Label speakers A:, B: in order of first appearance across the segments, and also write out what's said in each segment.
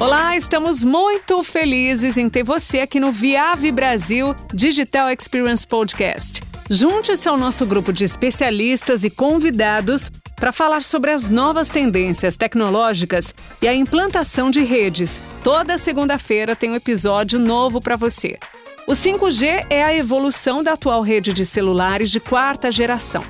A: Olá, estamos muito felizes em ter você aqui no Viave Brasil Digital Experience Podcast. Junte-se ao nosso grupo de especialistas e convidados para falar sobre as novas tendências tecnológicas e a implantação de redes. Toda segunda-feira tem um episódio novo para você. O 5G é a evolução da atual rede de celulares de quarta geração.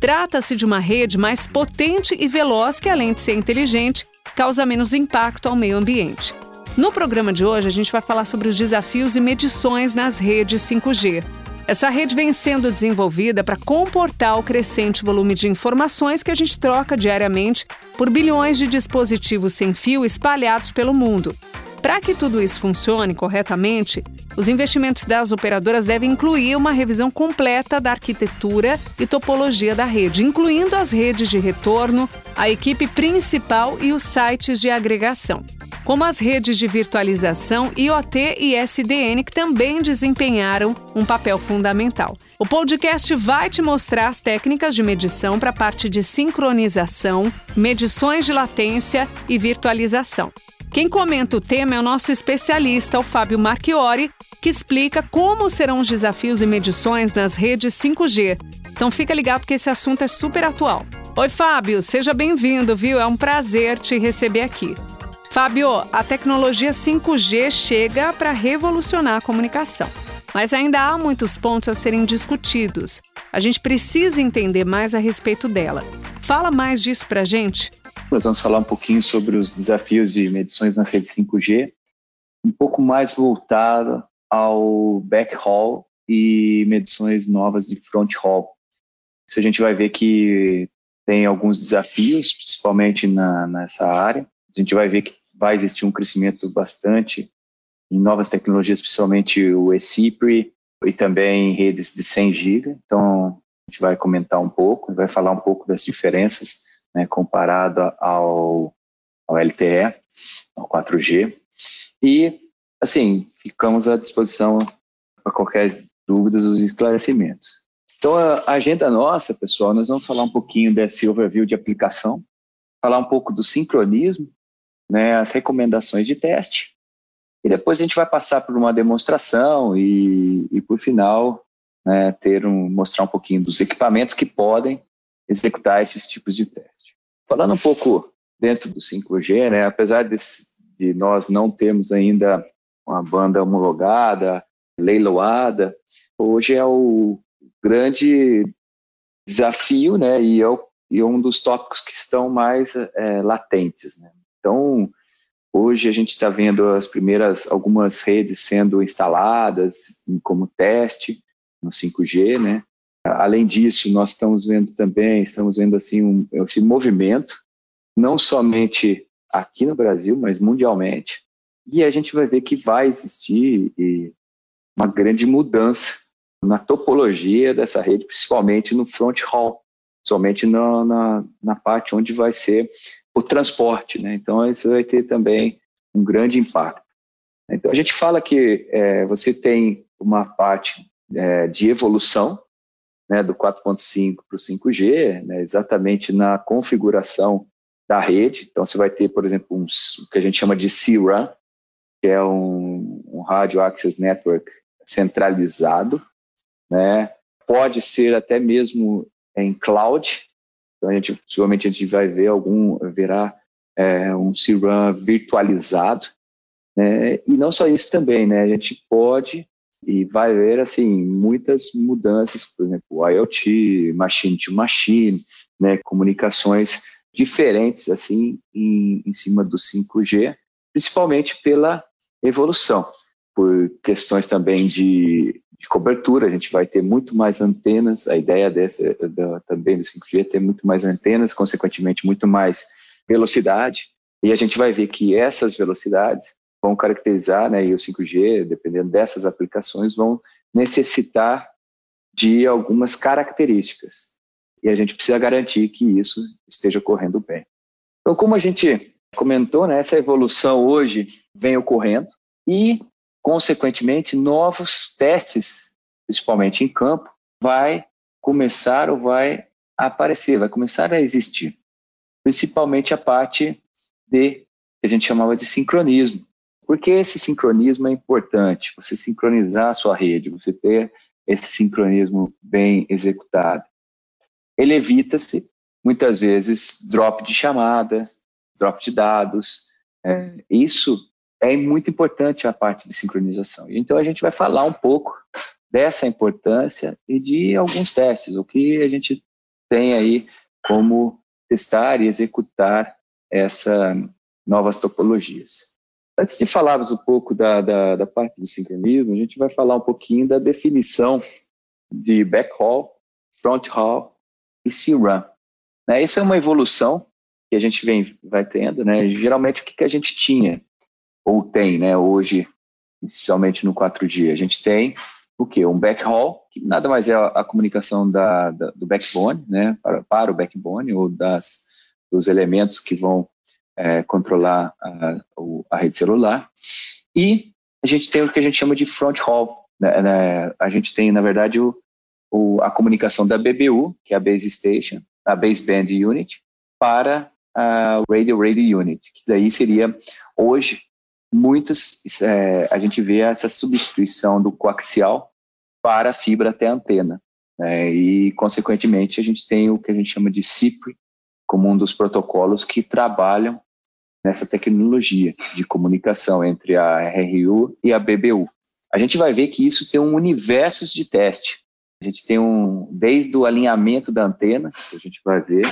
A: Trata-se de uma rede mais potente e veloz que, além de ser inteligente, causa menos impacto ao meio ambiente. No programa de hoje, a gente vai falar sobre os desafios e medições nas redes 5G. Essa rede vem sendo desenvolvida para comportar o crescente volume de informações que a gente troca diariamente por bilhões de dispositivos sem fio espalhados pelo mundo. Para que tudo isso funcione corretamente, os investimentos das operadoras devem incluir uma revisão completa da arquitetura e topologia da rede, incluindo as redes de retorno, a equipe principal e os sites de agregação como as redes de virtualização IoT e SDN, que também desempenharam um papel fundamental. O podcast vai te mostrar as técnicas de medição para a parte de sincronização, medições de latência e virtualização. Quem comenta o tema é o nosso especialista, o Fábio Marchiori, que explica como serão os desafios e medições nas redes 5G. Então fica ligado que esse assunto é super atual. Oi, Fábio, seja bem-vindo, viu? É um prazer te receber aqui. Fábio, a tecnologia 5G chega para revolucionar a comunicação. Mas ainda há muitos pontos a serem discutidos. A gente precisa entender mais a respeito dela. Fala mais disso para a gente.
B: Nós vamos falar um pouquinho sobre os desafios e medições na rede 5G, um pouco mais voltado ao backhaul e medições novas de fronthaul. A gente vai ver que tem alguns desafios, principalmente na, nessa área. A gente vai ver que vai existir um crescimento bastante em novas tecnologias, principalmente o eCipri e também redes de 100 GB. Então, a gente vai comentar um pouco, vai falar um pouco das diferenças né, comparado ao, ao LTE, ao 4G. E, assim, ficamos à disposição para qualquer dúvidas ou esclarecimentos. Então, a agenda nossa, pessoal, nós vamos falar um pouquinho desse overview de aplicação, falar um pouco do sincronismo, né, as recomendações de teste, e depois a gente vai passar por uma demonstração e, e por final, né, ter um, mostrar um pouquinho dos equipamentos que podem executar esses tipos de teste. Falando um pouco dentro do 5G, né, apesar de, de nós não termos ainda uma banda homologada, leiloada, hoje é o grande desafio, né, e é, o, e é um dos tópicos que estão mais é, latentes, né. Então, hoje a gente está vendo as primeiras, algumas redes sendo instaladas como teste no 5G, né? Além disso, nós estamos vendo também, estamos vendo assim um, esse movimento, não somente aqui no Brasil, mas mundialmente, e a gente vai ver que vai existir uma grande mudança na topologia dessa rede, principalmente no front hall, somente na, na, na parte onde vai ser o transporte, né? Então isso vai ter também um grande impacto. Então a gente fala que é, você tem uma parte é, de evolução né, do 4.5 para o 5G, né, exatamente na configuração da rede. Então, você vai ter, por exemplo, um, o que a gente chama de C-RAN, que é um, um Radio Access Network centralizado, né? pode ser até mesmo em cloud, então, a gente, possivelmente a gente vai ver algum, verá é, um C-RAN virtualizado, né? e não só isso também, né? a gente pode e vai ver assim muitas mudanças, por exemplo, IoT, machine to machine, né, comunicações diferentes assim em, em cima do 5G, principalmente pela evolução, por questões também de, de cobertura, a gente vai ter muito mais antenas, a ideia dessa da, também do 5G é ter muito mais antenas, consequentemente muito mais velocidade, e a gente vai ver que essas velocidades vão caracterizar, né, e o 5G, dependendo dessas aplicações, vão necessitar de algumas características. E a gente precisa garantir que isso esteja ocorrendo bem. Então, como a gente comentou, né, essa evolução hoje vem ocorrendo e, consequentemente, novos testes, principalmente em campo, vai começar ou vai aparecer, vai começar a existir. Principalmente a parte de que a gente chamava de sincronismo. Por que esse sincronismo é importante? Você sincronizar a sua rede, você ter esse sincronismo bem executado. Ele evita-se, muitas vezes, drop de chamada, drop de dados. É, isso é muito importante a parte de sincronização. Então a gente vai falar um pouco dessa importância e de alguns testes, o que a gente tem aí como testar e executar essas novas topologias. Antes de falarmos um pouco da, da, da, parte do sincronismo, a gente vai falar um pouquinho da definição de backhaul, fronthaul e C-run. Né, isso é uma evolução que a gente vem, vai tendo. Né? Geralmente, o que, que a gente tinha ou tem né, hoje, especialmente no 4G? A gente tem o que? Um backhaul, que nada mais é a, a comunicação da, da, do backbone, né, para, para o backbone, ou das, dos elementos que vão é, controlar a, a, rede celular. E a gente tem o que a gente chama de front haul. Né, né, a gente tem, na verdade, o, o, a comunicação da BBU, que é a Base Station, a Baseband Unit, para a Radio Radio Unit, que daí seria, hoje, muitos, é, a gente vê essa substituição do coaxial para a fibra até a antena. Né, e, consequentemente, a gente tem o que a gente chama de CIPRI, como um dos protocolos que trabalham nessa tecnologia de comunicação entre a RRU e a BBU. A gente vai ver que isso tem um universo de teste. A gente tem um, desde o alinhamento da antena, que a gente vai ver,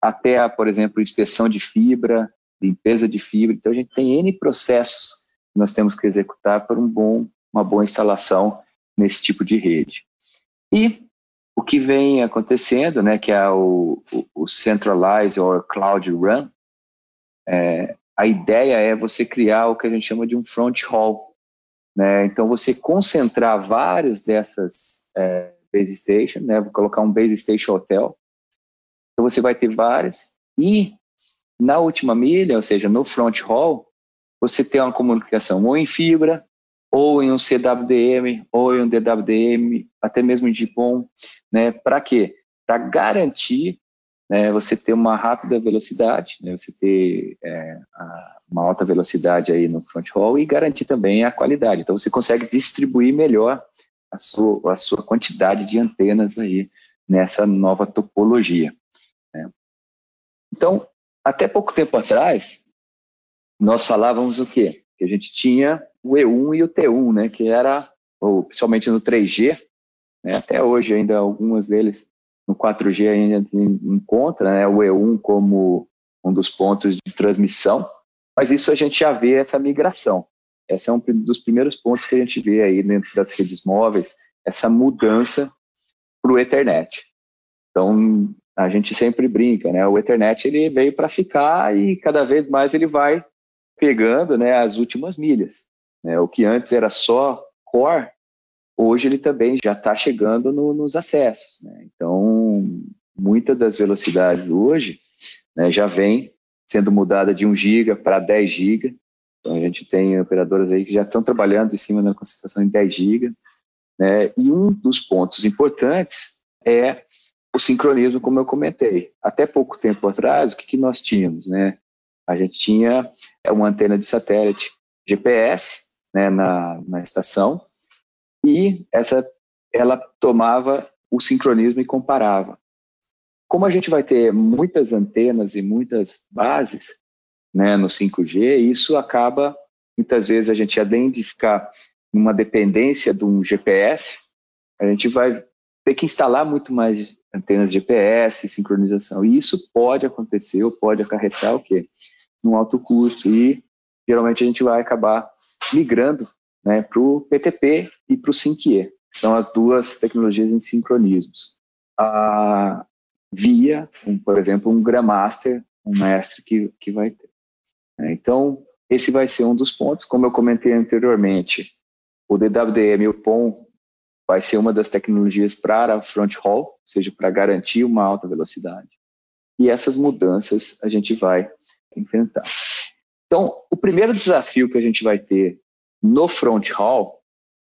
B: até, a, por exemplo, inspeção de fibra, limpeza de fibra. Então, a gente tem N processos que nós temos que executar para um bom, uma boa instalação nesse tipo de rede. E o que vem acontecendo, né, que é o, o, o Centralize or Cloud Run, é, a ideia é você criar o que a gente chama de um front hall. Né? Então, você concentrar várias dessas é, base station, né? vou colocar um base station hotel. Então, você vai ter várias. E na última milha, ou seja, no front hall, você tem uma comunicação ou em fibra, ou em um CWDM, ou em um DWDM, até mesmo em GPON, né? Para quê? Para garantir né, você ter uma rápida velocidade, né, você ter é, uma alta velocidade aí no front haul e garantir também a qualidade. Então você consegue distribuir melhor a sua, a sua quantidade de antenas aí nessa nova topologia. Né. Então, até pouco tempo atrás, nós falávamos o quê? Que a gente tinha o E1 e o T1, né, que era, ou, principalmente no 3G, né, até hoje ainda algumas deles no 4G ainda encontra né, o E1 como um dos pontos de transmissão, mas isso a gente já vê essa migração. Esse é um dos primeiros pontos que a gente vê aí dentro das redes móveis, essa mudança para o Ethernet. Então, a gente sempre brinca, né? O Ethernet ele veio para ficar e cada vez mais ele vai pegando né, as últimas milhas. Né? O que antes era só core, hoje ele também já está chegando no, nos acessos. Né? Então, muitas das velocidades hoje né, já vem sendo mudada de 1 GB para 10 GB. Então, a gente tem operadoras aí que já estão trabalhando em cima da concentração em 10 GB. Né? E um dos pontos importantes é o sincronismo, como eu comentei. Até pouco tempo atrás, o que, que nós tínhamos? Né? A gente tinha uma antena de satélite GPS né, na, na estação, e essa ela tomava o sincronismo e comparava. Como a gente vai ter muitas antenas e muitas bases né, no 5G, isso acaba, muitas vezes, a gente, além de ficar numa dependência de um GPS, a gente vai ter que instalar muito mais antenas GPS, sincronização. E isso pode acontecer ou pode acarretar o quê? Um alto custo. E geralmente a gente vai acabar migrando né, para o PTP e para o 5E, que são as duas tecnologias em sincronismos. A via, um, por exemplo, um Grandmaster, um mestre que, que vai ter. Né. Então, esse vai ser um dos pontos. Como eu comentei anteriormente, o DWDM e o POM vai ser uma das tecnologias para a front haul, ou seja, para garantir uma alta velocidade. E essas mudanças a gente vai enfrentar. Então, o primeiro desafio que a gente vai ter no front hall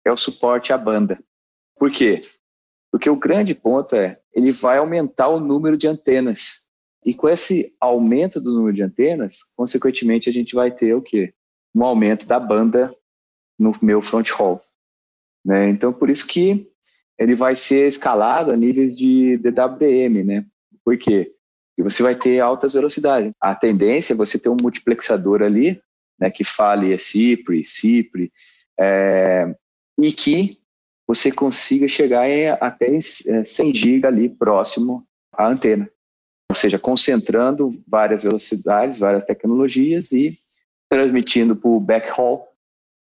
B: é o suporte à banda. Por quê? Porque o grande ponto é ele vai aumentar o número de antenas. E com esse aumento do número de antenas, consequentemente, a gente vai ter o quê? Um aumento da banda no meu front haul. Né? Então, por isso que ele vai ser escalado a níveis de DWDM, né? Por quê? Porque você vai ter altas velocidades. A tendência é você ter um multiplexador ali, né, que fale CIPRI, CIPRI, é, e que você consiga chegar em, até 100 é, GB ali próximo à antena. Ou seja, concentrando várias velocidades, várias tecnologias e transmitindo para o backhaul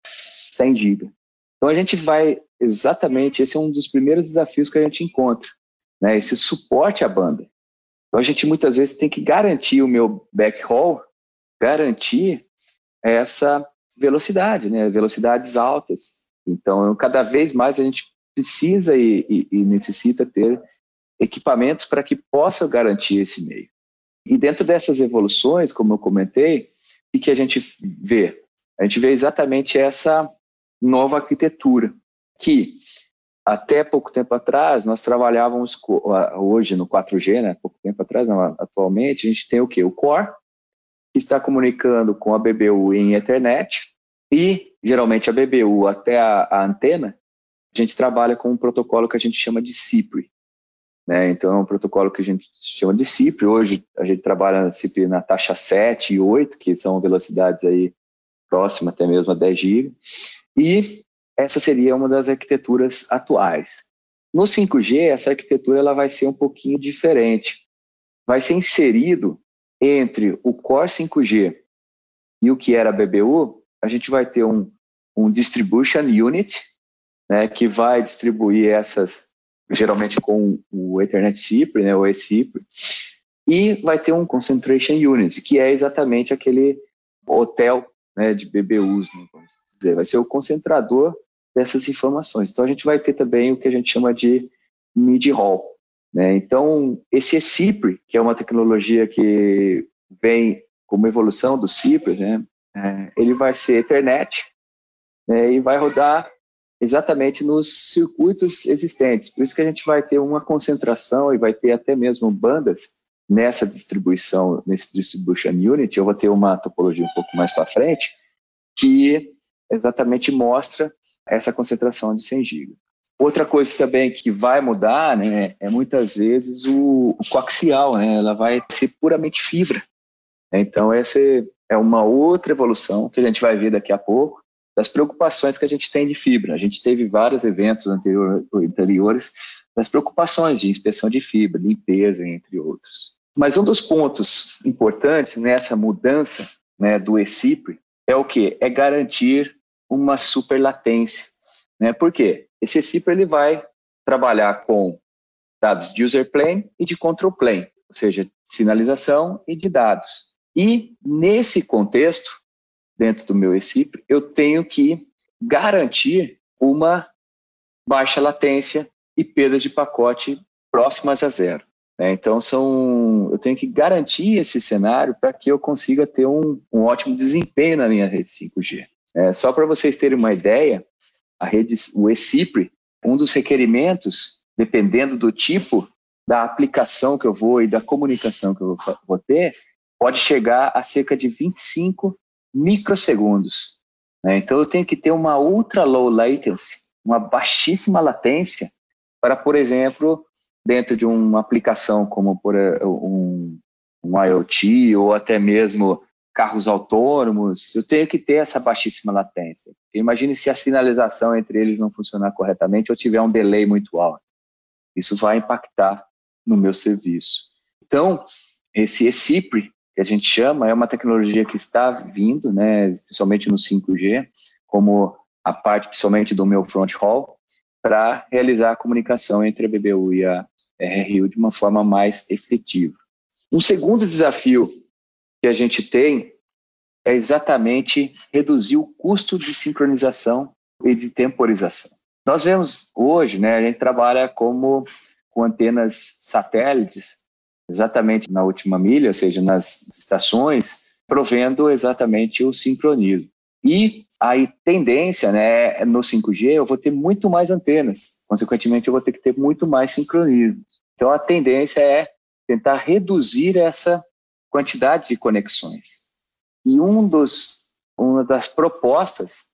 B: 100 GB. Então a gente vai exatamente, esse é um dos primeiros desafios que a gente encontra, né, esse suporte à banda. Então a gente muitas vezes tem que garantir o meu backhaul, garantir essa velocidade, né, velocidades altas. Então cada vez mais a gente precisa e, e, e necessita ter equipamentos para que possa garantir esse meio. E dentro dessas evoluções, como eu comentei, o que a gente vê? A gente vê exatamente essa nova arquitetura, que até pouco tempo atrás nós trabalhávamos hoje no 4G, né? Pouco tempo atrás, não, atualmente a gente tem o que? O Core, que está comunicando com a BBU em Ethernet e geralmente a BBU até a, a antena, a gente trabalha com um protocolo que a gente chama de CIPRI. Né? Então é um protocolo que a gente chama de CIPRI. Hoje a gente trabalha na CIPRI na taxa 7 e 8, que são velocidades aí próximas até mesmo a 10 GB. E essa seria uma das arquiteturas atuais. No 5G, essa arquitetura ela vai ser um pouquinho diferente. Vai ser inserido entre o Core 5G e o que era a BBU, a gente vai ter um, um Distribution Unit, né, que vai distribuir essas, geralmente com o Ethernet CIPRI, né, o eCIPRI, e vai ter um Concentration Unit, que é exatamente aquele hotel né, de BBUs, né, vamos dizer, vai ser o concentrador dessas informações. Então a gente vai ter também o que a gente chama de mid-haul. Né? Então esse CIPRI, que é uma tecnologia que vem como evolução do CIPRI, né, é, ele vai ser Ethernet né, e vai rodar exatamente nos circuitos existentes. Por isso que a gente vai ter uma concentração e vai ter até mesmo bandas nessa distribuição, nesse distribution unit. Eu vou ter uma topologia um pouco mais para frente que exatamente mostra essa concentração de 100 GB. Outra coisa também que vai mudar, né, é muitas vezes o, o coaxial, né, ela vai ser puramente fibra. Então essa é uma outra evolução que a gente vai ver daqui a pouco das preocupações que a gente tem de fibra. A gente teve vários eventos anterior, anteriores das preocupações de inspeção de fibra, limpeza, entre outros. Mas um dos pontos importantes nessa mudança né, do ECIPRE é o que? É garantir uma superlatência. Né? Por quê? Esse CIPR ele vai trabalhar com dados de user plane e de control plane, ou seja, sinalização e de dados. E nesse contexto, dentro do meu eCIPR, eu tenho que garantir uma baixa latência e perdas de pacote próximas a zero. Né? Então, são, eu tenho que garantir esse cenário para que eu consiga ter um, um ótimo desempenho na minha rede 5G. É, só para vocês terem uma ideia, a rede, o eCIPRE, um dos requerimentos, dependendo do tipo da aplicação que eu vou e da comunicação que eu vou ter, pode chegar a cerca de 25 microsegundos. Né? Então, eu tenho que ter uma ultra low latency, uma baixíssima latência, para, por exemplo, dentro de uma aplicação como por um, um IoT ou até mesmo carros autônomos, eu tenho que ter essa baixíssima latência. Imagine se a sinalização entre eles não funcionar corretamente ou tiver um delay muito alto. Isso vai impactar no meu serviço. Então, esse eCIPRI, que a gente chama, é uma tecnologia que está vindo, né, especialmente no 5G, como a parte principalmente do meu front haul, para realizar a comunicação entre a BBU e a RRU de uma forma mais efetiva. Um segundo desafio que a gente tem é exatamente reduzir o custo de sincronização e de temporização. Nós vemos hoje, né, a gente trabalha como com antenas satélites, exatamente na última milha, ou seja, nas estações, provendo exatamente o sincronismo. E a tendência, né, no 5G, eu vou ter muito mais antenas, consequentemente, eu vou ter que ter muito mais sincronismo. Então, a tendência é tentar reduzir essa quantidade de conexões. E um dos, uma das propostas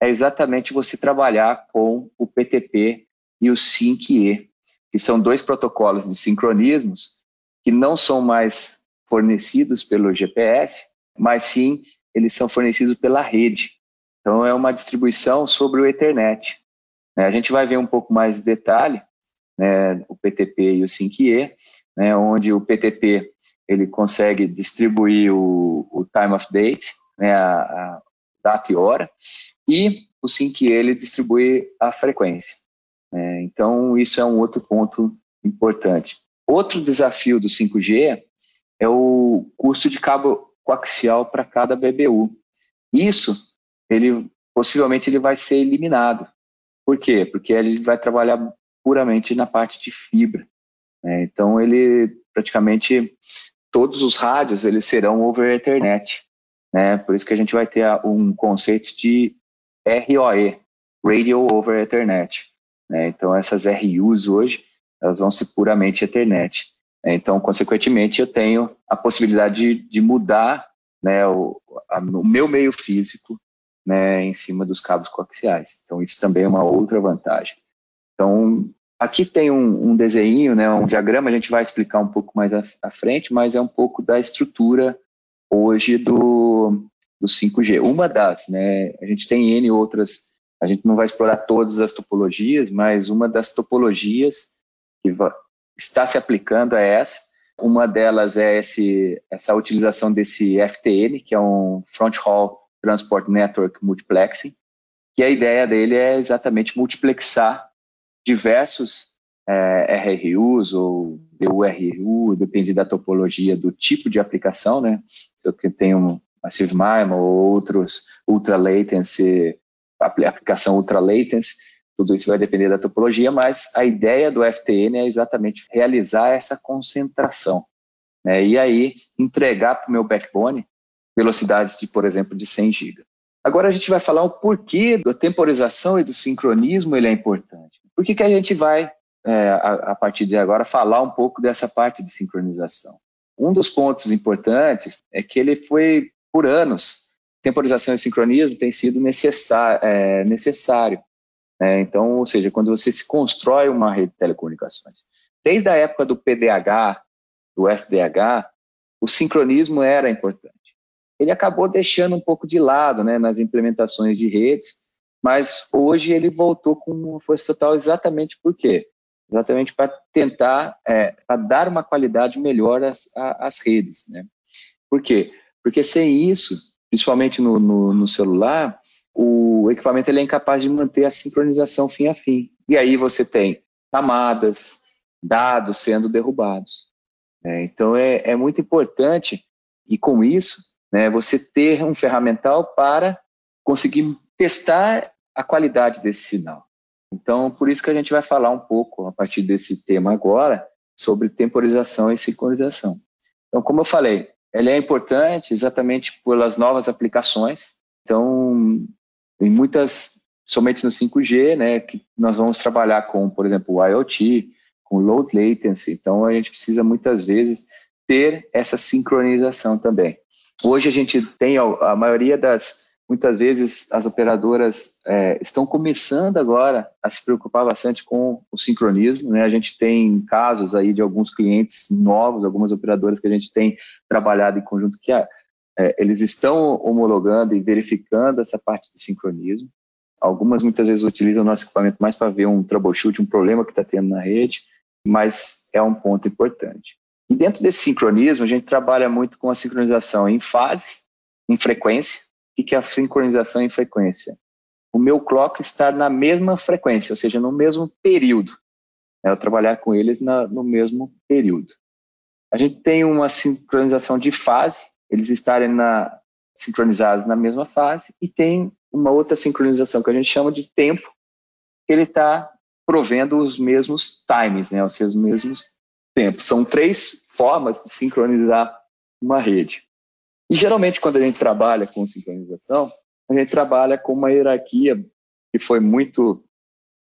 B: é exatamente você trabalhar com o PTP e o SYNC-E, que são dois protocolos de sincronismos que não são mais fornecidos pelo GPS, mas sim eles são fornecidos pela rede. Então é uma distribuição sobre o Ethernet. Né? A gente vai ver um pouco mais de detalhe, né, o PTP e o SYNC-E, né, onde o PTP ele consegue distribuir o, o time of date, né, a, a, data e hora, e o SYNC-E ele distribui a frequência. Né? Então isso é um outro ponto importante. Outro desafio do 5G é o custo de cabo coaxial para cada BBU. Isso, ele possivelmente ele vai ser eliminado. Por quê? Porque ele vai trabalhar puramente na parte de fibra. Né? Então ele praticamente todos os rádios eles serão over Ethernet, né? Por isso que a gente vai ter um conceito de ROE, Radio over Ethernet. Né? Então essas RUs hoje elas vão ser puramente Ethernet. Né? Então, consequentemente, eu tenho a possibilidade de, de mudar né, o, a, o meu meio físico né, em cima dos cabos coaxiais. Então, isso também é uma outra vantagem. Então, aqui tem um, um desenho, né, um diagrama, a gente vai explicar um pouco mais à, à frente, mas é um pouco da estrutura hoje do, do 5G. Uma das, né, a gente tem N outras, a gente não vai explorar todas as topologias, mas uma das topologias que está se aplicando a essa. Uma delas é esse, essa utilização desse FTN, que é um Front Hall Transport Network Multiplexing, que a ideia dele é exatamente multiplexar diversos é, RRUs ou DURU, depende da topologia do tipo de aplicação, né? Se eu tenho Massive MIMO ou outros ultra latency, aplicação ultra latency, tudo isso vai depender da topologia, mas a ideia do FTN é exatamente realizar essa concentração. Né? E aí entregar para o meu backbone velocidades de, por exemplo, de 100 GB. Agora a gente vai falar o porquê da temporização e do sincronismo ele é importante. Por que, que a gente vai, é, a, a partir de agora, falar um pouco dessa parte de sincronização? Um dos pontos importantes é que ele foi, por anos, temporização e sincronismo tem sido necessário, é, necessário né? Então, ou seja, quando você se constrói uma rede de telecomunicações, desde a época do PDH, do SDH, o sincronismo era importante. Ele acabou deixando um pouco de lado né, nas implementações de redes, mas hoje ele voltou com força total exatamente por quê? Exatamente para tentar, é, para dar uma qualidade melhor às, às redes. Né? Por quê? Porque sem isso, principalmente no, no, no celular, o equipamento ele é incapaz de manter a sincronização fim a fim. E aí você tem camadas, dados sendo derrubados. Né? Então é, é muito importante, e com isso, né, você ter um ferramental para conseguir testar a qualidade desse sinal. Então, por isso que a gente vai falar um pouco, a partir desse tema agora, sobre temporização e sincronização. Então, como eu falei, ele é importante exatamente pelas novas aplicações. Então, em muitas, somente no 5G, né, que nós vamos trabalhar com, por exemplo, o IoT, com low latency. Então, a gente precisa muitas vezes ter essa sincronização também. Hoje a gente tem a, maioria das, muitas vezes as operadoras é, estão começando agora a se preocupar bastante com o sincronismo. Né? A gente tem casos aí de alguns clientes novos, algumas operadoras que a gente tem trabalhado em conjunto que a, é, eles estão homologando e verificando essa parte de sincronismo. Algumas muitas vezes utilizam o nosso equipamento mais para ver um troubleshoot, um problema que está tendo na rede, mas é um ponto importante. E dentro desse sincronismo, a gente trabalha muito com a sincronização em fase, em frequência. O que é a sincronização em frequência? O meu clock está na mesma frequência, ou seja, no mesmo período. É eu trabalhar com eles na, no mesmo período. A gente tem uma sincronização de fase, eles estarem na, sincronizados na mesma fase, e tem uma outra sincronização que a gente chama de tempo, que ele está provendo os mesmos times, né, os mesmos tempos. São três formas de sincronizar uma rede. E geralmente, quando a gente trabalha com sincronização, a gente trabalha com uma hierarquia que foi muito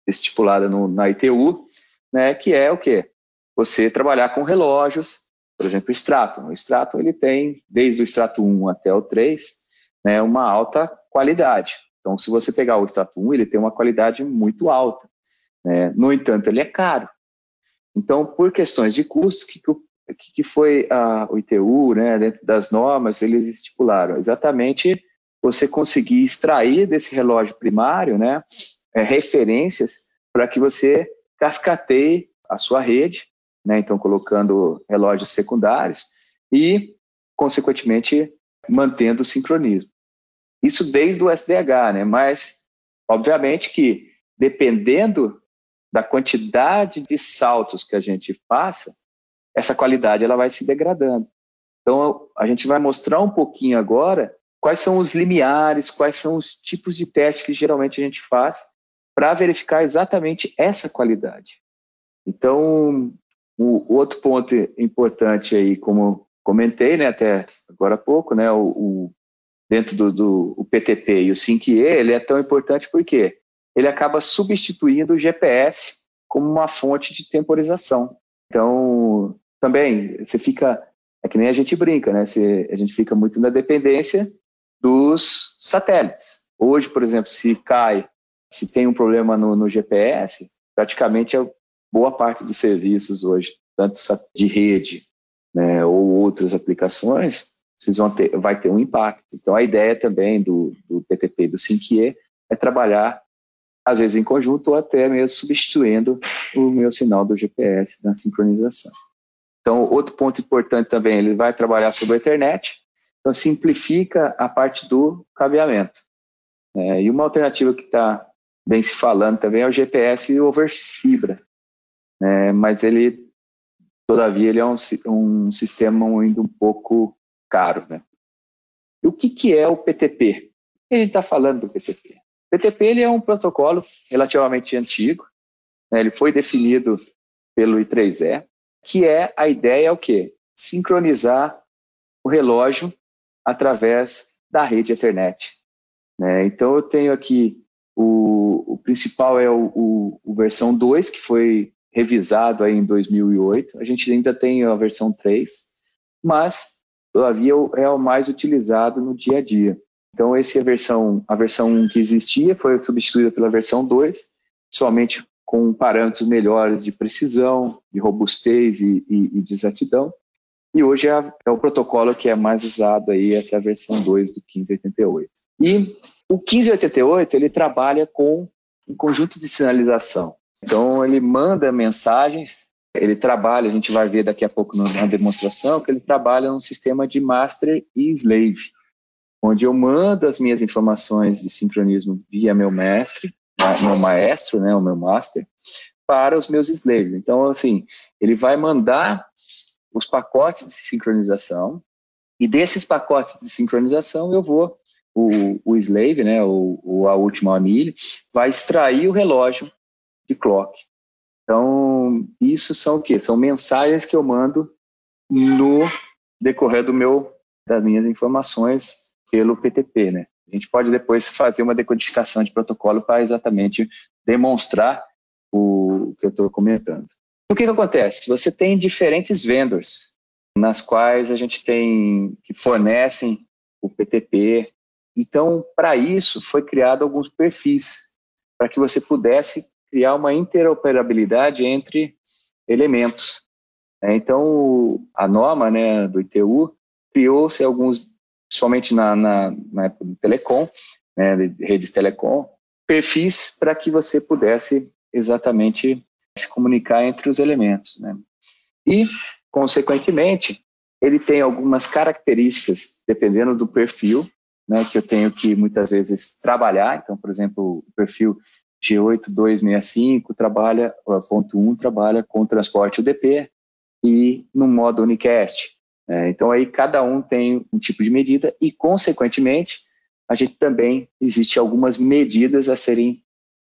B: estipulada no, na ITU, né, que é o quê? Você trabalhar com relógios por exemplo, o. O Stratum ele tem, desde o extrato 1 até o 3, né, uma alta qualidade. Então, se você pegar o extrato 1, ele tem uma qualidade muito alta. Né? No entanto, ele é caro. Então, por questões de custos, que, que, foi a, o ITU, né, dentro das normas, eles estipularam exatamente você conseguir extrair desse relógio primário né, é, referências para que você cascateie a sua rede, né, então colocando relógios secundários e, consequentemente, mantendo o sincronismo. Isso desde o SDH, né, mas, obviamente que, dependendo da quantidade de saltos que a gente passa, essa qualidade ela vai se degradando. Então, a gente vai mostrar um pouquinho agora quais são os limiares, quais são os tipos de testes que geralmente a gente faz para verificar exatamente essa qualidade. Então, o outro ponto importante aí, como comentei, né, até agora há pouco, né, o, o dentro do, do PTP e o 5E, ele é tão importante porque ele acaba substituindo o GPS como uma fonte de temporização. Então, também, você fica, é que nem a gente brinca, né? Você, a gente fica muito na dependência dos satélites. Hoje, por exemplo, se cai, se tem um problema no, no GPS, praticamente a boa parte dos serviços hoje, tanto de rede né, ou outras aplicações, vocês vão ter, vai ter um impacto. Então, a ideia também do, do PTP do 5E é trabalhar às vezes em conjunto ou até mesmo substituindo o meu sinal do GPS na sincronização. Então, outro ponto importante também, ele vai trabalhar sobre a internet, então simplifica a parte do cabeamento. É, e uma alternativa que está bem se falando também é o GPS over fibra, é, mas ele, todavia, ele é um, um sistema ainda um pouco caro. Né? E o que, que é o PTP? Gente está falando do PTP? PTP ele é um protocolo relativamente antigo, né, ele foi definido pelo I3E, que é a ideia é o quê? Sincronizar o relógio através da rede Ethernet. Né? Então eu tenho aqui o, o principal é o, o, o, versão 2, que foi revisado aí em 2008. A gente ainda tem a versão 3, mas todavia é o mais utilizado no dia a dia. Então, essa é a versão, a versão 1 que existia foi substituída pela versão 2, somente com parâmetros melhores de precisão, de robustez e, e, e de exatidão. E hoje é, é, o protocolo que é mais usado aí, essa é a versão 2 do 1588. E o 1588, ele trabalha com um conjunto de sinalização. Então, ele manda mensagens, ele trabalha, a gente vai ver daqui a pouco na demonstração, que ele trabalha num sistema de master e slave onde eu mando as minhas informações de sincronismo via meu mestre, meu maestro, né, o meu master, para os meus slaves. Então, assim, ele vai mandar os pacotes de sincronização e desses pacotes de sincronização eu vou o, o slave, né, o, o a última anilha, vai extrair o relógio de clock. Então, isso são o quê? São mensagens que eu mando no decorrer do meu das minhas informações pelo PTP, né? A gente pode depois fazer uma decodificação de protocolo para exatamente demonstrar o que eu estou comentando. O que, que acontece? Você tem diferentes vendors nas quais a gente tem que fornecem o PTP. Então, para isso, foi criado alguns perfis para que você pudesse criar uma interoperabilidade entre elementos. É, então, a norma né, do ITU criou-se alguns principalmente na, na, na época do telecom, né, de redes telecom, perfis para que você pudesse exatamente se comunicar entre os elementos. Né? E, consequentemente, ele tem algumas características, dependendo do perfil, né, que eu tenho que muitas vezes trabalhar. Então, por exemplo, o perfil G8265 trabalha, ponto 1 trabalha com transporte UDP e no modo unicast. É, então aí cada um tem um tipo de medida e, consequentemente, a gente também existe algumas medidas a serem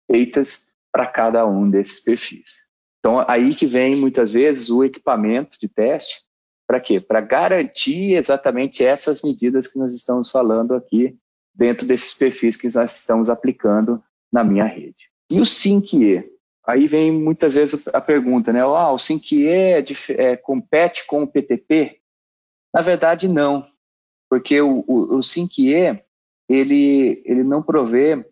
B: feitas para cada um desses perfis. Então aí que vem muitas vezes o equipamento de teste para quê? Para garantir exatamente essas medidas que nós estamos falando aqui dentro desses perfis que nós estamos aplicando na minha rede. E o 5E? aí vem muitas vezes a pergunta, né? Ah, o 5E é, é, compete com o PTP? Na verdade, não, porque o, o, o 5E ele, ele não provê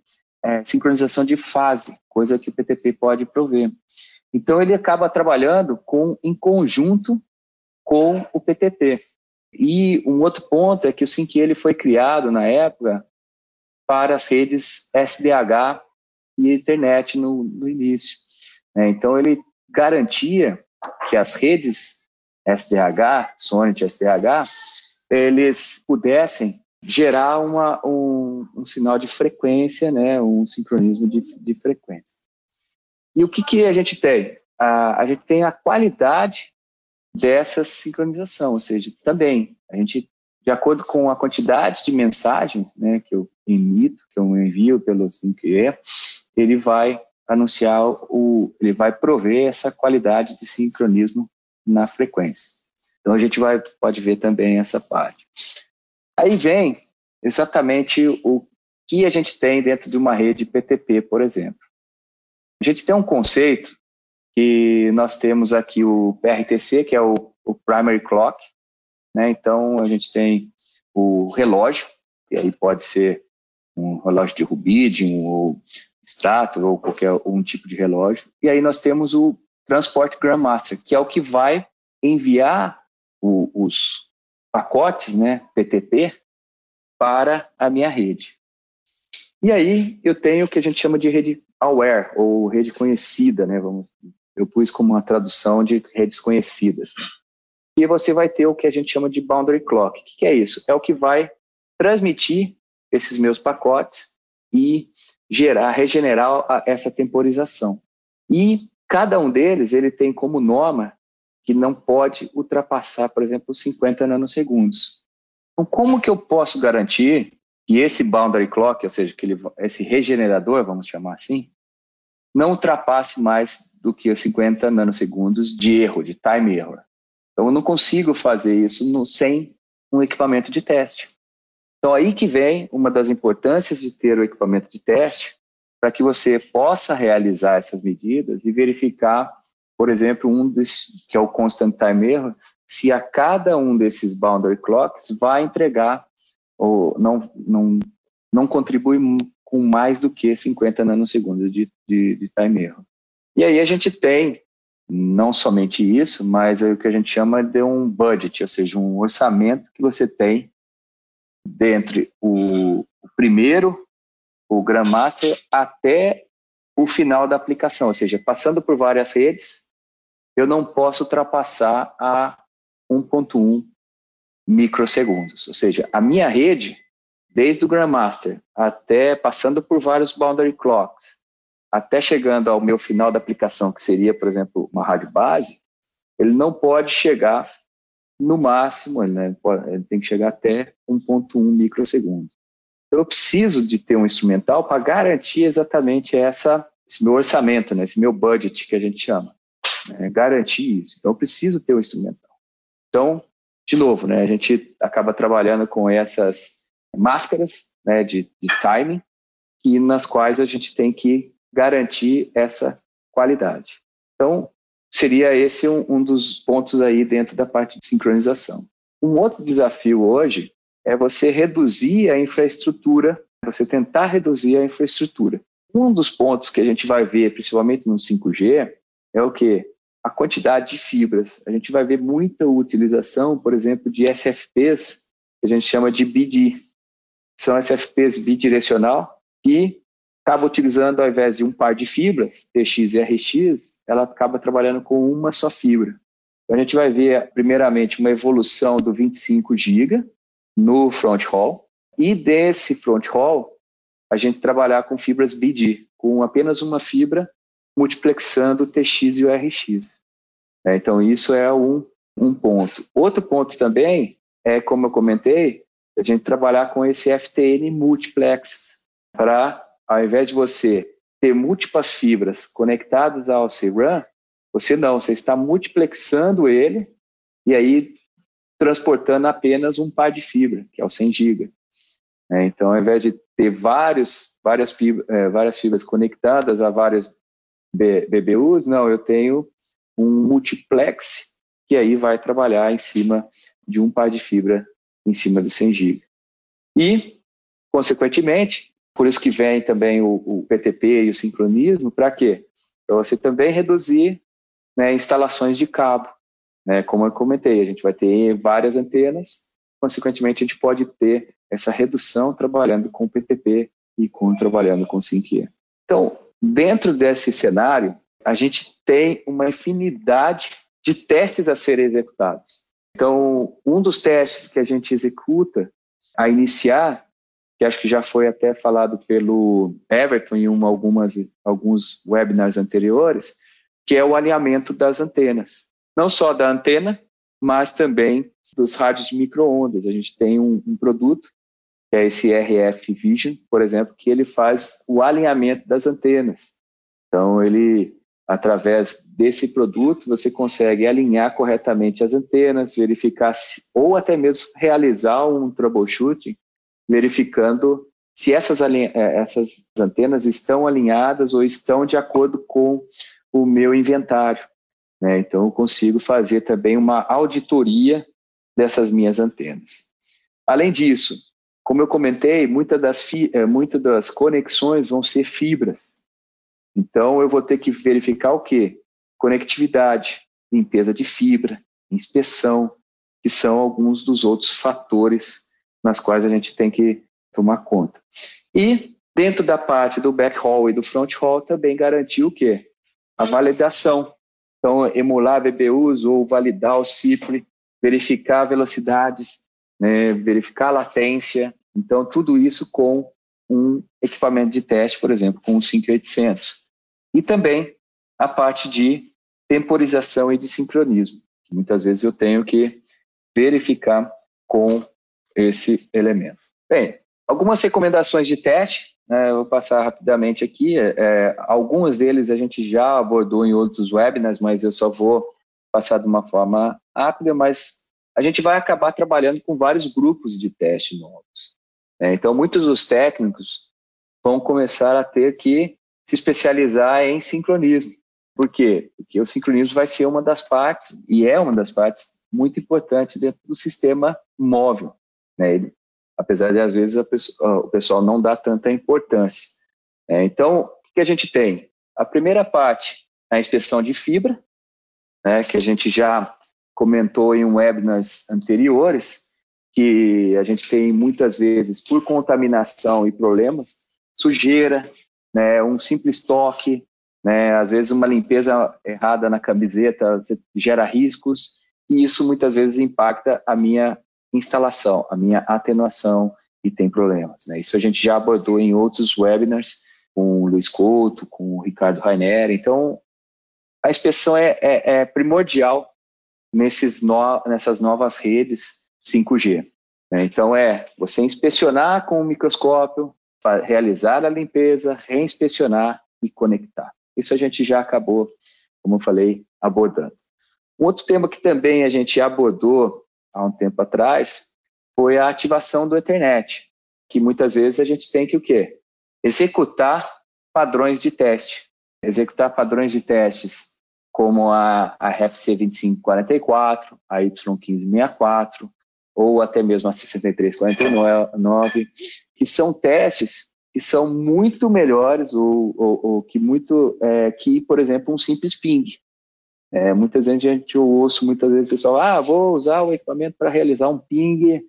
B: é, sincronização de fase, coisa que o PTP pode prover. Então, ele acaba trabalhando com, em conjunto com o PTP. E um outro ponto é que o 5 ele foi criado na época para as redes SDH e internet no, no início. Né? Então, ele garantia que as redes SDH, Sonnet SDH, eles pudessem gerar uma, um, um, sinal de frequência, né, um sincronismo de, de frequência. E o que, que a gente tem? A, a gente tem a qualidade dessa sincronização, ou seja, também a gente, de acordo com a quantidade de mensagens né, que eu emito, que eu envio pelo 5E, ele vai anunciar o, ele vai prover essa qualidade de sincronismo na frequência. Então a gente vai pode ver também essa parte. Aí vem exatamente o que a gente tem dentro de uma rede PTP, por exemplo. A gente tem um conceito que nós temos aqui o PRTC, que é o, o Primary Clock, né? Então a gente tem o relógio, e aí pode ser um relógio de Rubidium ou extrato ou qualquer um tipo de relógio. E aí nós temos o Transport Grandmaster, que é o que vai enviar o, os pacotes, né, PTP, para a minha rede. E aí eu tenho o que a gente chama de rede aware, ou rede conhecida, né, vamos, eu pus como uma tradução de redes conhecidas. E você vai ter o que a gente chama de boundary clock. O que é isso? É o que vai transmitir esses meus pacotes e gerar, regenerar essa temporização. E cada um deles ele tem como norma que não pode ultrapassar, por exemplo, 50 nanosegundos. Então, como que eu posso garantir que esse boundary clock, ou seja, que ele, esse regenerador, vamos chamar assim, não ultrapasse mais do que 50 nanosegundos de erro, de time error. Então, eu não consigo fazer isso no, sem um equipamento de teste. Então, aí que vem uma das importâncias de ter o equipamento de teste, para que você possa realizar essas medidas e verificar, por exemplo, um desses, que é o constant time error, se a cada um desses boundary clocks vai entregar ou não, não, não contribui com mais do que 50 nanosegundos de, de, de time error. E aí a gente tem não somente isso, mas é o que a gente chama de um budget, ou seja, um orçamento que você tem dentre o, o primeiro, o Grandmaster, até o final da aplicação, ou seja, passando por várias redes, eu não posso ultrapassar a 1.1 microsegundos. Ou seja, a minha rede, desde o Grandmaster até passando por vários boundary clocks, até chegando ao meu final da aplicação, que seria, por exemplo, uma rádio base, ele não pode chegar no máximo, né, ele tem que chegar até 1.1 microsegundo. Eu preciso de ter um instrumental para garantir exatamente essa, esse meu orçamento, né, esse meu budget que a gente chama. Né, garantir isso. Então, eu preciso ter um instrumental. Então, de novo, né, a gente acaba trabalhando com essas máscaras né, de, de timing, nas quais a gente tem que garantir essa qualidade. Então, seria esse um, um dos pontos aí dentro da parte de sincronização. Um outro desafio hoje é você reduzir a infraestrutura, você tentar reduzir a infraestrutura. Um dos pontos que a gente vai ver, principalmente no 5G, é o que? A quantidade de fibras. A gente vai ver muita utilização, por exemplo, de SFPs, que a gente chama de BD. São SFPs bidirecional, que acaba utilizando, ao invés de um par de fibras, TX e RX, ela acaba trabalhando com uma só fibra. Então, a gente vai ver, primeiramente, uma evolução do 25 GB no front haul, e desse front haul, a gente trabalhar com fibras BD, com apenas uma fibra multiplexando o TX e o RX. É, então, isso é um, um ponto. Outro ponto também é, como eu comentei, a gente trabalhar com esse FTN multiplex para ao invés de você ter múltiplas fibras conectadas ao CRAN, você não, você está multiplexando ele e aí transportando apenas um par de fibra, que é o 100 GB. É, então, ao invés de ter vários, várias, é, várias fibras conectadas a várias BBUs, não, eu tenho um multiplex que aí vai trabalhar em cima de um par de fibra em cima do 100 GB. E, consequentemente, por isso que vem também o, o PTP e o sincronismo, para quê? Para você também reduzir né, instalações de cabo. Né, como eu comentei, a gente vai ter várias antenas, consequentemente a gente pode ter essa redução trabalhando com PTP e com trabalhando com 5E. Então, dentro desse cenário, a gente tem uma infinidade de testes a serem executados. Então, um dos testes que a gente executa a iniciar, que acho que já foi até falado pelo Everton em uma, algumas, alguns webinars anteriores, que é o alinhamento das antenas. Não só da antena, mas também dos rádios de microondas. A gente tem um, um produto, que é esse RF Vision, por exemplo, que ele faz o alinhamento das antenas. Então, ele, através desse produto, você consegue alinhar corretamente as antenas, verificar, se, ou até mesmo realizar um troubleshooting, verificando se essas, eh, essas antenas estão alinhadas ou estão de acordo com o meu inventário. Né? Então, eu consigo fazer também uma auditoria dessas minhas antenas. Além disso, como eu comentei, muitas das, eh, muita das conexões vão ser fibras. Então, eu vou ter que verificar o quê? Conectividade, limpeza de fibra, inspeção, que são alguns dos outros fatores nas quais a gente tem que tomar conta. E, dentro da parte do backhaul e do fronthaul, também garantir o quê? a validação. Então, emular BBUs ou validar o CIPRE, verificar velocidades, né, verificar latência. Então, tudo isso com um equipamento de teste, por exemplo, com o 5800. E também a parte de temporização e de sincronismo, que muitas vezes eu tenho que verificar com esse elemento. Bem, algumas recomendações de teste né, eu vou passar rapidamente aqui. É, é, alguns deles a gente já abordou em outros webinars, mas eu só vou passar de uma forma rápida. Mas a gente vai acabar trabalhando com vários grupos de teste novos. Né? Então, muitos dos técnicos vão começar a ter que se especializar em sincronismo. Por quê? Porque o sincronismo vai ser uma das partes, e é uma das partes muito importante dentro do sistema móvel. Né? Ele apesar de às vezes pessoa, o pessoal não dá tanta importância. É, então, o que a gente tem? A primeira parte, a inspeção de fibra, né, que a gente já comentou em webinars anteriores, que a gente tem muitas vezes, por contaminação e problemas, sujeira, né, um simples toque, né, às vezes uma limpeza errada na camiseta gera riscos, e isso muitas vezes impacta a minha instalação, a minha atenuação e tem problemas. Né? Isso a gente já abordou em outros webinars com o Luiz Couto, com o Ricardo Rainer. Então, a inspeção é, é, é primordial nesses no, nessas novas redes 5G. Né? Então, é você inspecionar com o microscópio, realizar a limpeza, reinspecionar e conectar. Isso a gente já acabou, como eu falei, abordando. Um outro tema que também a gente abordou há um tempo atrás, foi a ativação do Ethernet, que muitas vezes a gente tem que o quê? Executar padrões de teste. Executar padrões de testes como a, a RFC 2544, a Y1564, ou até mesmo a 6349, que são testes que são muito melhores ou, ou, ou que muito é, que, por exemplo, um simples ping. É, muitas vezes a gente ouço muitas vezes o pessoal, ah, vou usar o equipamento para realizar um ping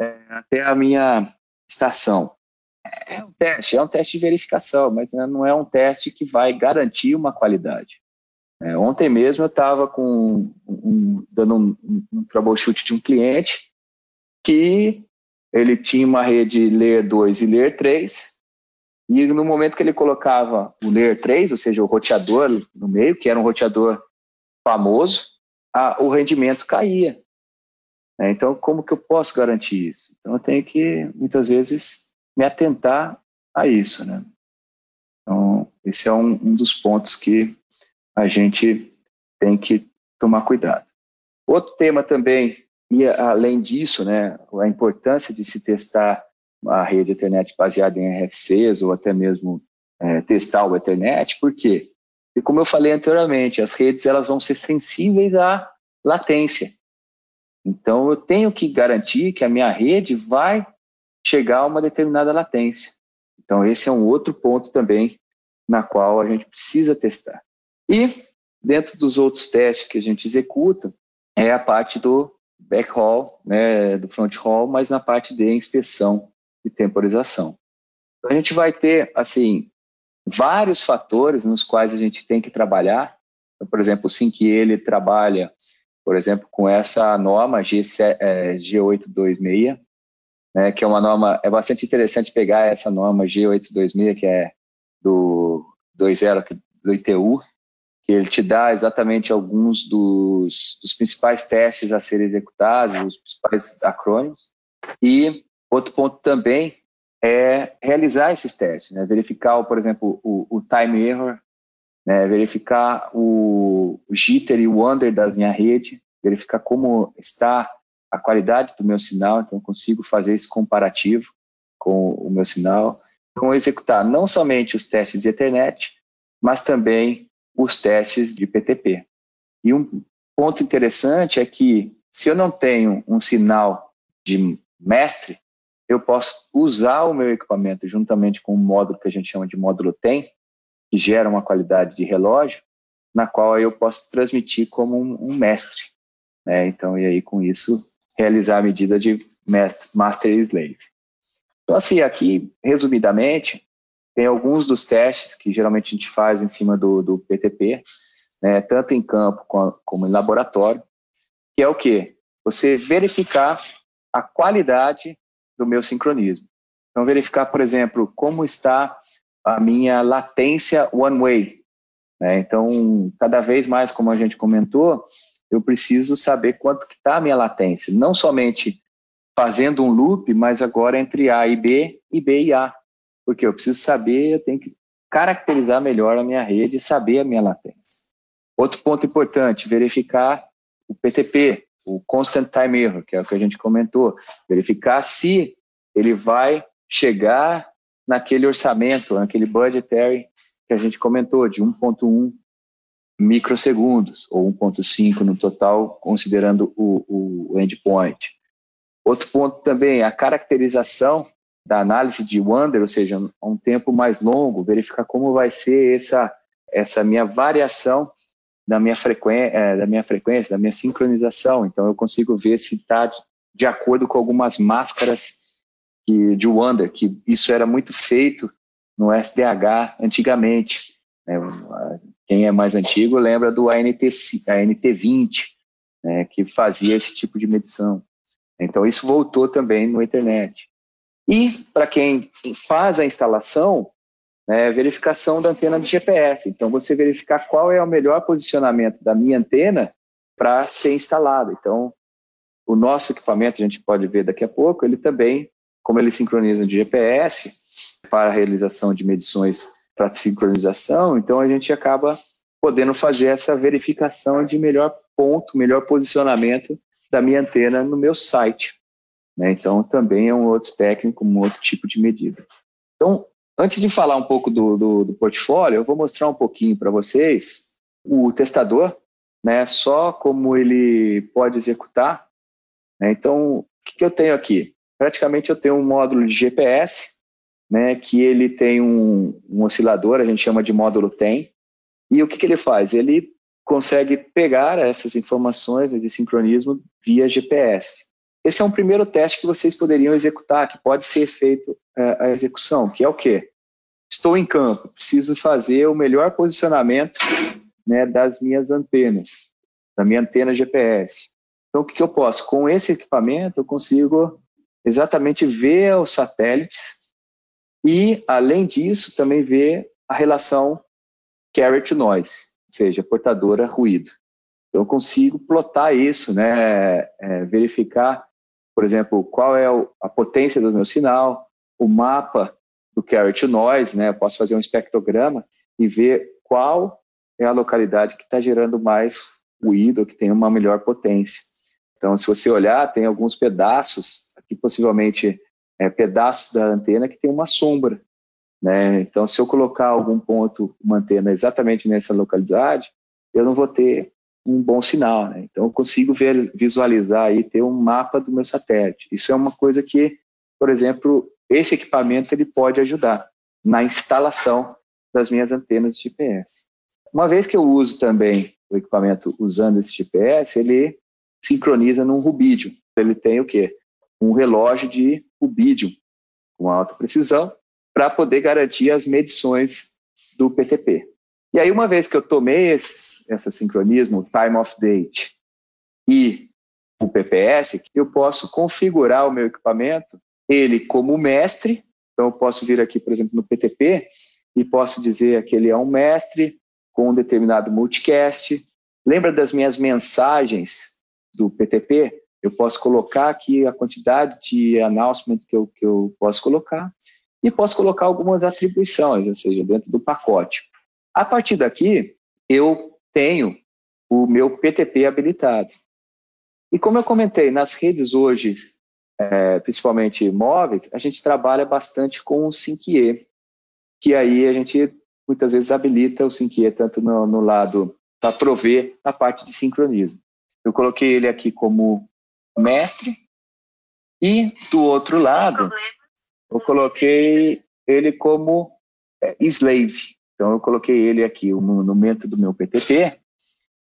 B: é, até a minha estação. É um teste, é um teste de verificação, mas não é um teste que vai garantir uma qualidade. É, ontem mesmo eu estava com um, dando um, um troubleshoot de um cliente que ele tinha uma rede Layer 2 e Layer 3, e no momento que ele colocava o Layer 3, ou seja, o roteador no meio, que era um roteador famoso, a, o rendimento caía. Né? Então, como que eu posso garantir isso? Então, eu tenho que, muitas vezes, me atentar a isso. Né? Então, esse é um, um dos pontos que a gente tem que tomar cuidado. Outro tema também, e além disso, né, a importância de se testar a rede Ethernet baseada em RFCs ou até mesmo é, testar o Ethernet, por quê? E como eu falei anteriormente, as redes elas vão ser sensíveis à latência. Então eu tenho que garantir que a minha rede vai chegar a uma determinada latência. Então esse é um outro ponto também na qual a gente precisa testar. E dentro dos outros testes que a gente executa é a parte do backhaul, né, do front haul, mas na parte de inspeção e temporização. Então, a gente vai ter assim vários fatores nos quais a gente tem que trabalhar. Então, por exemplo, o SYNC ele trabalha, por exemplo, com essa norma G, é, G826, né, que é uma norma, é bastante interessante pegar essa norma G826, que é do 20 do ITU, que ele te dá exatamente alguns dos, dos principais testes a serem executados, os principais acrônimos. E outro ponto também é realizar esses testes, né? verificar, por exemplo, o, o time error, né? verificar o, jitter e o under da minha rede, verificar como está a qualidade do meu sinal, então eu consigo fazer esse comparativo com o meu sinal. Então, executar não somente os testes de Ethernet, mas também os testes de PTP. E um ponto interessante é que se eu não tenho um sinal de mestre, eu posso usar o meu equipamento juntamente com um módulo que a gente chama de módulo TEM, que gera uma qualidade de relógio, na qual eu posso transmitir como um, um mestre. Né? Então, e aí com isso, realizar a medida de mestre, master e slave. Então, assim, aqui, resumidamente, tem alguns dos testes que geralmente a gente faz em cima do, do PTP, né, tanto em campo como, em laboratório, que é o quê? Você verificar a qualidade do meu sincronismo. Então, verificar, por exemplo, como está a minha latência one-way. Né? Então, cada vez mais, como a gente comentou, eu preciso saber quanto está a minha latência. Não somente fazendo um loop, mas agora entre A e B e B e A. Porque eu preciso saber, eu tenho que caracterizar melhor a minha rede e saber a minha latência. Outro ponto importante, verificar o PTP, o Constant Time Error, que é o que a gente comentou, verificar se ele vai chegar naquele orçamento, naquele budgetary que a gente comentou, de 1.1 microsegundos, ou 1.5 no total, considerando o, o endpoint. Outro ponto também, a caracterização da análise de Wander, ou seja, um tempo mais longo, verificar como vai ser essa, essa minha variação da minha, frequência, é, da minha frequência, da minha sincronização. Então, eu consigo ver se está de acordo com algumas máscaras que, de Wander, que isso era muito feito no SDH antigamente. Né? Quem é mais antigo lembra do ANT, ANT20, né, que fazia esse tipo de medição. Então, isso voltou também no internet. E, para quem faz a instalação, né, verificação da antena de GPS. Então, você verificar qual é o melhor posicionamento da minha antena para ser instalada. Então, o nosso equipamento, a gente pode ver daqui a pouco, ele também, como ele sincroniza de GPS para a realização de medições para sincronização, então a gente acaba podendo fazer essa verificação de melhor ponto, melhor posicionamento da minha antena no meu site. Né? Então, também é um outro técnico, um outro tipo de medida. Então, Antes de falar um pouco do, do, do portfólio, eu vou mostrar um pouquinho para vocês o testador, né, só como ele pode executar. Né? Então, o que, que eu tenho aqui? Praticamente eu tenho um módulo de GPS, né, que ele tem um, um oscilador, a gente chama de módulo TEM, e o que, que ele faz? Ele consegue pegar essas informações de sincronismo via GPS. Esse é um primeiro teste que vocês poderiam executar, que pode ser feito a execução, que é o quê? Estou em campo, preciso fazer o melhor posicionamento né, das minhas antenas, da minha antena GPS. Então, o que, que eu posso? Com esse equipamento, eu consigo exatamente ver os satélites e, além disso, também ver a relação carrier to noise, ou seja, portadora ruído. Então, eu consigo plotar isso, né, é, verificar por exemplo, qual é a potência do meu sinal, o mapa do carrier to noise, né? Eu posso fazer um espectrograma e ver qual é a localidade que está gerando mais ruído, que tem uma melhor potência. Então, se você olhar, tem alguns pedaços, aqui possivelmente é, pedaços da antena que tem uma sombra. Né? Então, se eu colocar algum ponto, uma antena exatamente nessa localidade, eu não vou ter um bom sinal. Né? Então, eu consigo ver, visualizar e ter um mapa do meu satélite. Isso é uma coisa que, por exemplo, esse equipamento ele pode ajudar na instalação das minhas antenas de GPS. Uma vez que eu uso também o equipamento usando esse GPS, ele sincroniza num rubídio. Ele tem o quê? Um relógio de rubídio com alta precisão para poder garantir as medições do PTP. E aí, uma vez que eu tomei esse, esse sincronismo, time of date e o PPS, eu posso configurar o meu equipamento, ele como mestre. Então, eu posso vir aqui, por exemplo, no PTP e posso dizer que ele é um mestre com um determinado multicast. Lembra das minhas mensagens do PTP? Eu posso colocar aqui a quantidade de announcement que eu, que eu posso colocar e posso colocar algumas atribuições, ou seja, dentro do pacote. A partir daqui, eu tenho o meu PTP habilitado. E como eu comentei, nas redes hoje, é, principalmente móveis, a gente trabalha bastante com o 5E, que aí a gente muitas vezes habilita o 5E tanto no, no lado para prover a parte de sincronismo. Eu coloquei ele aqui como mestre e do outro lado eu coloquei ele como é, slave. Então, eu coloquei ele aqui, no monumento do meu PTP,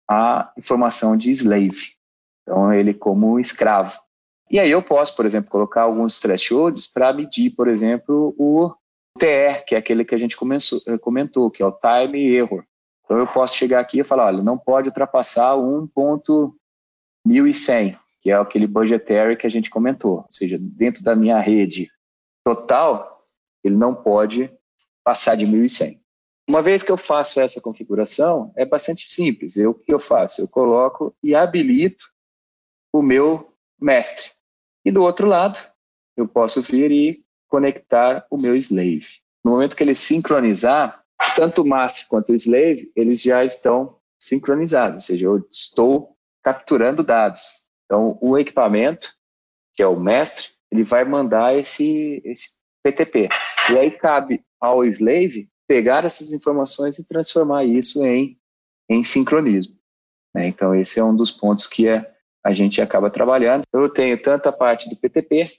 B: a informação de slave. Então, ele como escravo. E aí eu posso, por exemplo, colocar alguns thresholds para medir, por exemplo, o TR, que é aquele que a gente começou, eh, comentou, que é o time error. Então, eu posso chegar aqui e falar, olha, não pode ultrapassar 1.1100, que é aquele budgetary que a gente comentou. Ou seja, dentro da minha rede total, ele não pode passar de 1.100. Uma vez que eu faço essa configuração, é bastante simples. Eu, o que eu faço? Eu coloco e habilito o meu mestre. E do outro lado, eu posso vir e conectar o meu slave. No momento que ele sincronizar, tanto o master quanto o slave, eles já estão sincronizados, ou seja, eu estou capturando dados. Então, o equipamento, que é o mestre, ele vai mandar esse, esse PTP. E aí cabe ao slave pegar essas informações e transformar isso em, em sincronismo. Né? Então, esse é um dos pontos que é, a gente acaba trabalhando. Eu tenho tanto a parte do PTP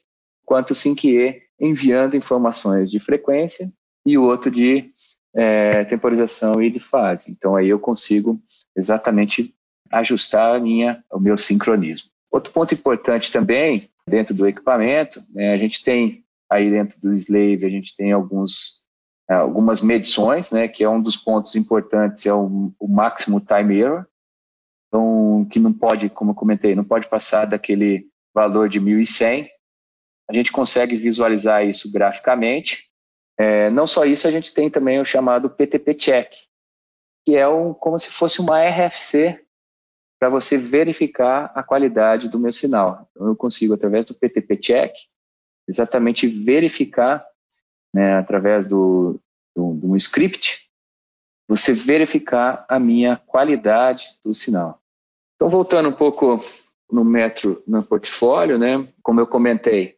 B: quanto o 5E enviando informações de frequência e o outro de é, temporização e de fase. Então, aí eu consigo exatamente ajustar a minha, o meu sincronismo. Outro ponto importante também dentro do equipamento, né, a gente tem aí dentro do Slave, a gente tem alguns, algumas medições, né, que é um dos pontos importantes, é o, o máximo time error, que não pode, como eu comentei, não pode passar daquele valor de 1100. A gente consegue visualizar isso graficamente. É, não só isso, a gente tem também o chamado PTP Check, que é um, como se fosse uma RFC para você verificar a qualidade do meu sinal. Então, eu consigo, através do PTP Check, exatamente verificar, né, através do, do, do script, você verificar a minha qualidade do sinal. Então, voltando um pouco no metro, no portfólio, né, como eu comentei,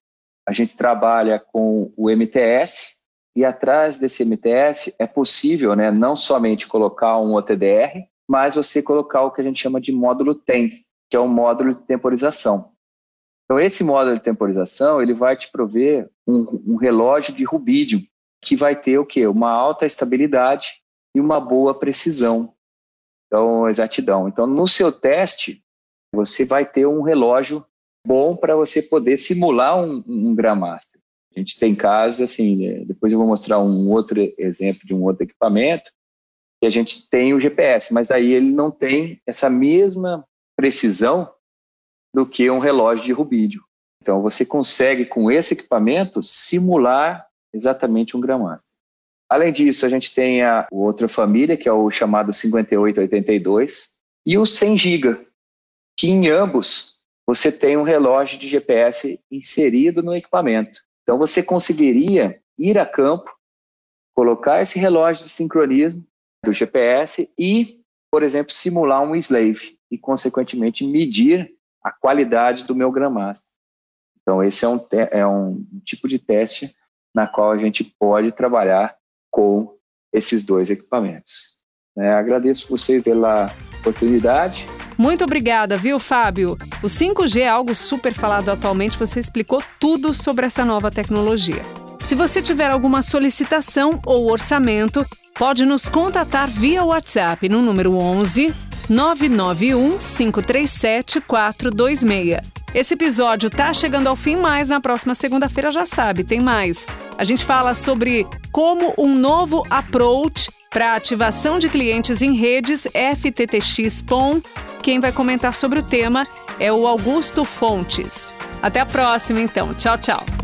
B: a gente trabalha com o MTS, e atrás desse MTS é possível né, não somente colocar um OTDR, mas você colocar o que a gente chama de módulo TEM, que é um módulo de temporização. Então, esse módulo de temporização, ele vai te prover um, um relógio de rubídio, que vai ter o quê? Uma alta estabilidade e uma boa precisão. Então, exatidão. Então, no seu teste, você vai ter um relógio bom para você poder simular um, um Grandmaster. A gente tem casos assim, né? depois eu vou mostrar um outro exemplo de um outro equipamento, que a gente tem o GPS, mas aí ele não tem essa mesma precisão do que um relógio de rubídio. Então você consegue com esse equipamento simular exatamente um Grandmaster. Além disso, a gente tem a outra família, que é o chamado 5882, e o 100 GB, que em ambos você tem um relógio de GPS inserido no equipamento. Então você conseguiria ir a campo, colocar esse relógio de sincronismo do GPS e, por exemplo, simular um slave e, consequentemente, medir a qualidade do meu Grandmaster. Então, esse é um, é um tipo de teste na qual a gente pode trabalhar com esses dois equipamentos. É, agradeço vocês pela oportunidade.
A: Muito obrigada, viu, Fábio? O 5G é algo super falado atualmente, você explicou tudo sobre essa nova tecnologia. Se você tiver alguma solicitação ou orçamento, pode nos contatar via WhatsApp no número 11 991 537 426. Esse episódio tá chegando ao fim, mas na próxima segunda-feira já sabe, tem mais. A gente fala sobre como um novo approach para ativação de clientes em redes FTTX. Quem vai comentar sobre o tema é o Augusto Fontes. Até a próxima, então. Tchau, tchau.